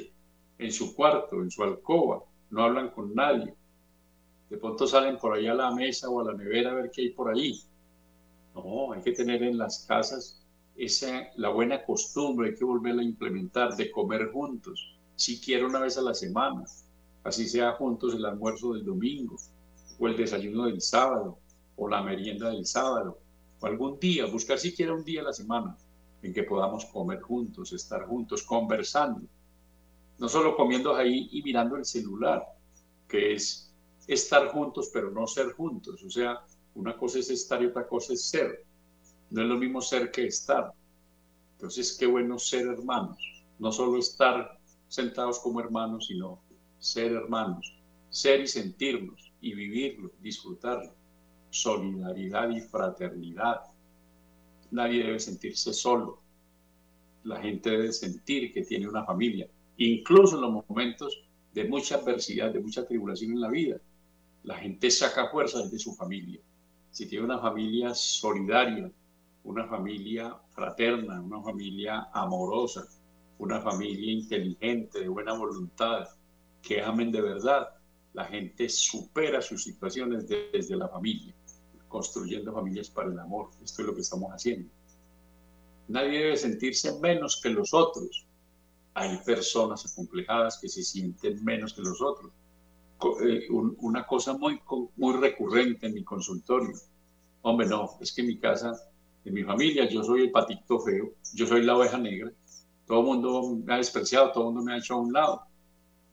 en su cuarto, en su alcoba, no hablan con nadie. De pronto salen por allá a la mesa o a la nevera a ver qué hay por ahí. No, hay que tener en las casas esa, la buena costumbre, hay que volverla a implementar, de comer juntos, siquiera una vez a la semana, así sea juntos el almuerzo del domingo, o el desayuno del sábado, o la merienda del sábado, o algún día, buscar siquiera un día a la semana en que podamos comer juntos, estar juntos, conversando, no solo comiendo ahí y mirando el celular, que es estar juntos pero no ser juntos, o sea, una cosa es estar y otra cosa es ser. No es lo mismo ser que estar. Entonces, qué bueno ser hermanos. No solo estar sentados como hermanos, sino ser hermanos. Ser y sentirnos y vivirlo, disfrutarlo. Solidaridad y fraternidad. Nadie debe sentirse solo. La gente debe sentir que tiene una familia, incluso en los momentos de mucha adversidad, de mucha tribulación en la vida. La gente saca fuerzas de su familia. Si tiene una familia solidaria, una familia fraterna, una familia amorosa, una familia inteligente, de buena voluntad, que amen de verdad. La gente supera sus situaciones desde la familia, construyendo familias para el amor. Esto es lo que estamos haciendo. Nadie debe sentirse menos que los otros. Hay personas acomplejadas que se sienten menos que los otros. Eh, una cosa muy, muy recurrente en mi consultorio. Hombre, no, es que en mi casa de mi familia, yo soy el patito feo, yo soy la oveja negra, todo el mundo me ha despreciado, todo el mundo me ha hecho a un lado,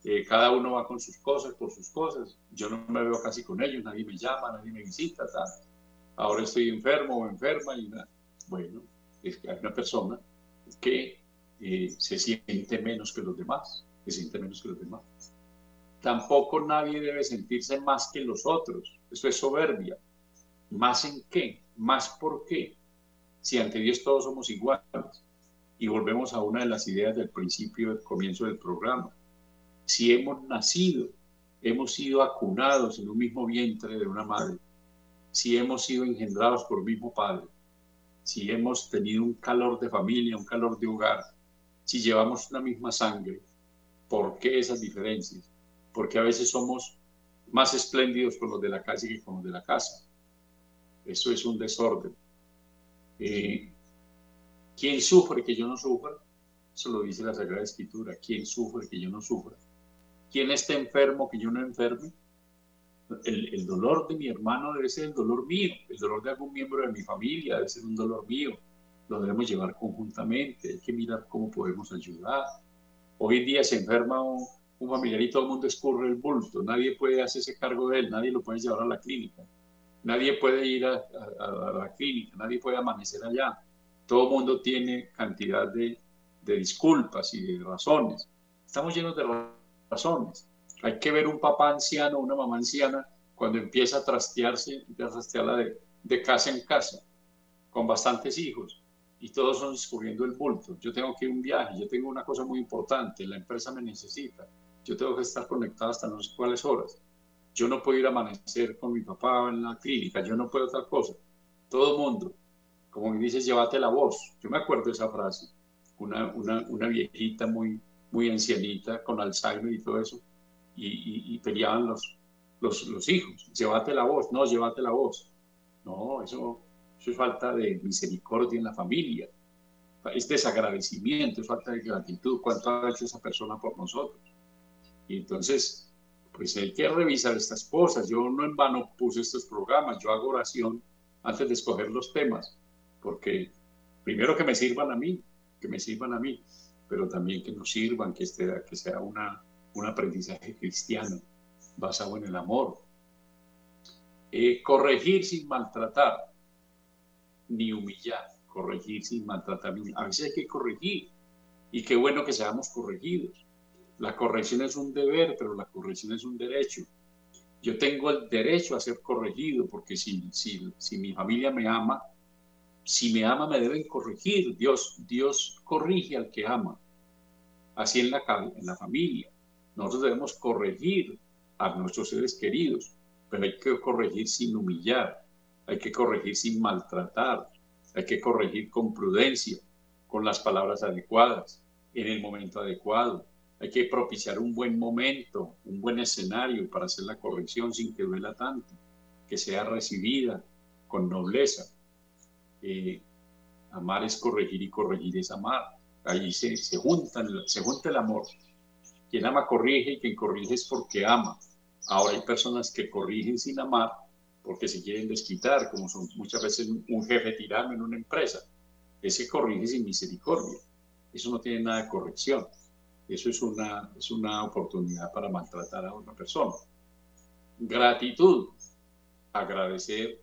eh, cada uno va con sus cosas, por sus cosas, yo no me veo casi con ellos, nadie me llama, nadie me visita, tal. Ahora estoy enfermo o enferma y nada. Bueno, es que hay una persona que eh, se siente menos que los demás, se siente menos que los demás. Tampoco nadie debe sentirse más que los otros, eso es soberbia. ¿Más en qué? ¿Más por qué? si ante Dios todos somos iguales. Y volvemos a una de las ideas del principio, del comienzo del programa. Si hemos nacido, hemos sido acunados en un mismo vientre de una madre, si hemos sido engendrados por mismo padre, si hemos tenido un calor de familia, un calor de hogar, si llevamos una misma sangre, ¿por qué esas diferencias? Porque a veces somos más espléndidos con los de la calle que con los de la casa. Eso es un desorden. Eh, ¿Quién sufre que yo no sufra? Eso lo dice la Sagrada Escritura. ¿Quién sufre que yo no sufra? ¿Quién está enfermo que yo no enferme? El, dolor de mi hermano debe ser el dolor mío. El dolor de algún miembro de mi familia debe ser un dolor mío. Lo debemos llevar conjuntamente. Hay que mirar cómo podemos ayudar. Hoy en día se enferma un, familiar y todo el mundo escurre el bulto. Nadie puede hacerse cargo de él. Nadie lo puede llevar a la clínica. Nadie puede ir a, la clínica, nadie puede amanecer allá. Todo el mundo tiene cantidad de, disculpas y de razones. Estamos llenos de razones. Hay que ver un papá anciano, una mamá anciana, cuando empieza a trastearse, empieza a trastearla de, de casa en casa, con bastantes hijos, y todos son escurriendo el bulto. Yo tengo que ir a un viaje, yo tengo una cosa muy importante, la empresa me necesita, yo tengo que estar conectado hasta no sé cuáles horas yo no puedo ir a amanecer con mi papá en la clínica, yo no puedo otra cosa. Todo mundo, como me dices, llévate la voz. Yo me acuerdo de esa frase. Una, una, una viejita muy, muy ancianita con Alzheimer y todo eso, y, y, peleaban los, los, los, hijos. Llévate la voz, no, llévate la voz. No, eso, eso es falta de misericordia en la familia. Es desagradecimiento, es falta de gratitud. ¿Cuánto ha hecho esa persona por nosotros? Y entonces, pues hay que revisar estas cosas. Yo no en vano puse estos programas, yo hago oración antes de escoger los temas, porque primero que me sirvan a mí, que me sirvan a mí, pero también que nos sirvan, que, esté, que sea una, un aprendizaje cristiano basado en el amor. Eh, corregir sin maltratar, ni humillar, corregir sin maltratar. A veces hay que corregir y qué bueno que seamos corregidos La corrección es un deber, pero la corrección es un derecho. Yo tengo el derecho a ser corregido porque si, si, si mi familia me ama, si me ama me deben corregir. Dios, Dios corrige al que ama. Así en la, en la familia. Nosotros debemos corregir a nuestros seres queridos, pero hay que corregir sin humillar, hay que corregir sin maltratar, hay que corregir con prudencia, con las palabras adecuadas, en el momento adecuado. Hay que propiciar un buen momento, un buen escenario para hacer la corrección sin que duela tanto, que sea recibida con nobleza. Eh, amar es corregir y corregir es amar. Ahí se, se, juntan, se junta el amor. Quien ama corrige y quien corrige es porque ama. Ahora hay personas que corrigen sin amar porque se quieren desquitar, como son muchas veces un jefe tirano en una empresa. Ese corrige sin misericordia. Eso no tiene nada de corrección. Eso es una, es una oportunidad para maltratar a otra persona. Gratitud. Agradecer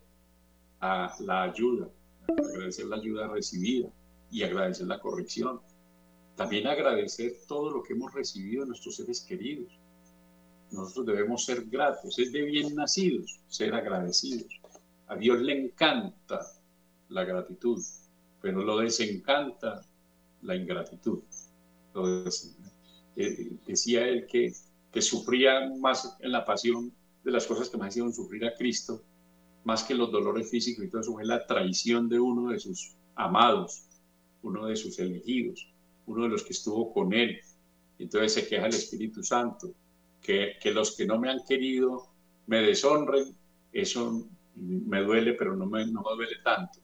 a la ayuda, agradecer la ayuda recibida y agradecer la corrección. También agradecer todo lo que hemos recibido de nuestros seres queridos nosotros debemos ser gratos, es de bien nacidos ser agradecidos. A Dios le encanta la gratitud, pero lo desencanta la ingratitud. Eh, decía él que, que sufría más en la pasión de las cosas que me hicieron sufrir a Cristo, más que los dolores físicos y todo eso, es la traición de uno de sus amados, uno de sus elegidos, uno de los que estuvo con él. Entonces se queja el Espíritu Santo que, los que no me han querido me deshonren, eso me duele, pero no me, no me duele tanto.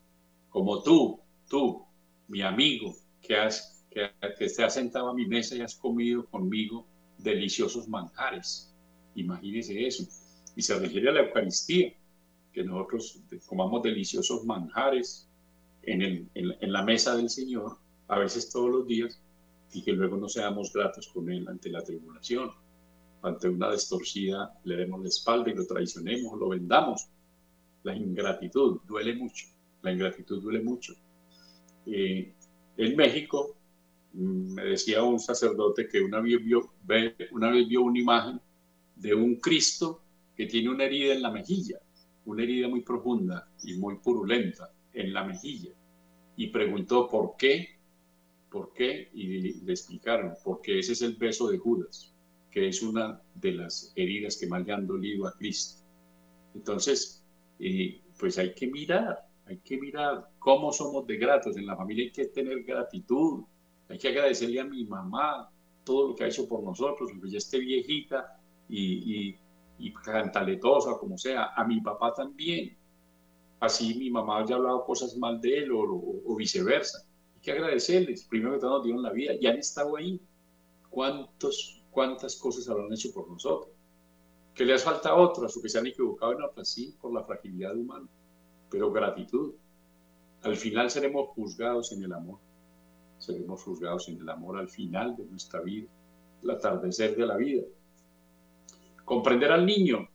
Como tú, tú, mi amigo, que, has, que, te has sentado a mi mesa y has comido conmigo deliciosos manjares. Imagínese eso. Y se refiere a la Eucaristía, que nosotros comamos deliciosos manjares en, el, en la mesa del Señor, a veces todos los días, y que luego no seamos gratos con Él ante la tribulación ante una destorcida le demos la espalda y lo traicionemos, lo vendamos. La ingratitud duele mucho, la ingratitud duele mucho. Eh, en México mm, me decía un sacerdote que una vez, vio, una vez vio una imagen de un Cristo que tiene una herida en la mejilla, una herida muy profunda y muy purulenta en la mejilla. Y preguntó por qué, por qué, y le explicaron, porque ese es el beso de Judas que es una de las heridas que más le han dolido a Cristo. Entonces, pues hay que mirar, hay que mirar cómo somos de gratos. En la familia hay que tener gratitud, hay que agradecerle a mi mamá todo lo que ha hecho por nosotros, aunque ya esté viejita y, y, y cantaletosa, como sea, a mi papá también. Así mi mamá haya hablado cosas mal de él o, viceversa. Que agradecerles. Primero que todo nos dieron la vida, ya han estado ahí. ¿Cuántos cuántas cosas habrán hecho por nosotros. Que les falta a otras o que se han equivocado en otras, sí, por la fragilidad humana, pero gratitud. Al final seremos juzgados en el amor. Seremos juzgados en el amor al final de nuestra vida, el atardecer de la vida. Comprender al niño,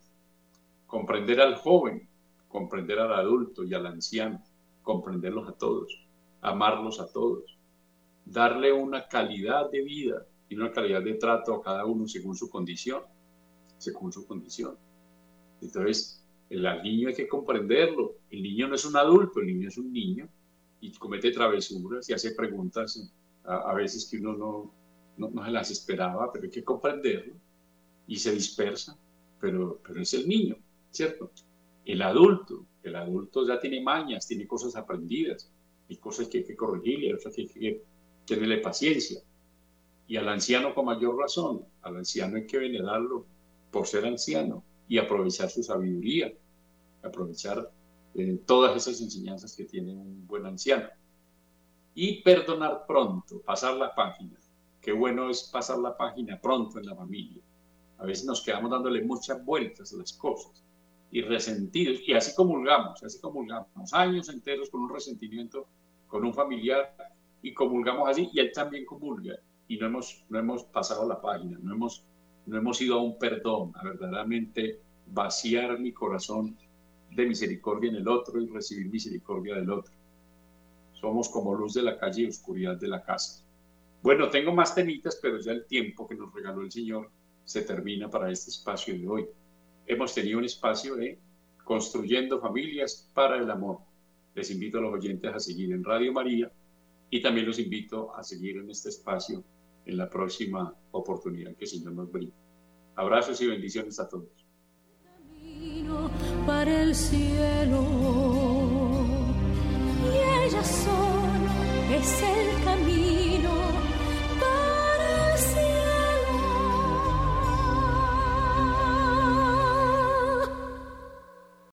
comprender al joven, comprender al adulto y al anciano, comprenderlos a todos, amarlos a todos, darle una calidad de vida y una calidad de trato a cada uno según su condición, según su condición. Entonces, el niño hay que comprenderlo. El niño no es un adulto, el niño es un niño y comete travesuras y hace preguntas a, veces que uno no, no, no, se las esperaba, pero hay que comprenderlo y se dispersa, pero, pero es el niño, ¿cierto? El adulto, el adulto ya tiene mañas, tiene cosas aprendidas, hay cosas que hay que corregirle, hay cosas que hay que tenerle paciencia y al anciano con mayor razón. Al anciano hay que venerarlo por ser anciano y aprovechar su sabiduría, aprovechar eh, todas esas enseñanzas que tiene un buen anciano. Y perdonar pronto, pasar la página. Qué bueno es pasar la página pronto en la familia. A veces nos quedamos dándole muchas vueltas a las cosas y resentidos, y así comulgamos, así comulgamos, años enteros con un resentimiento con un familiar y comulgamos así, y él también comulga, y no hemos, no hemos pasado la página, no hemos, no hemos ido a un perdón, a verdaderamente vaciar mi corazón de misericordia en el otro y recibir misericordia del otro. Somos como luz de la calle y oscuridad de la casa. Bueno, tengo más temitas, pero ya el tiempo que nos regaló el Señor se termina para este espacio de hoy. Hemos tenido un espacio de construyendo familias para el amor. Les invito a los oyentes a seguir en Radio María y también los invito a seguir en este espacio en la próxima oportunidad que el Señor nos brinda. Abrazos y bendiciones a todos. Para el cielo y ella solo es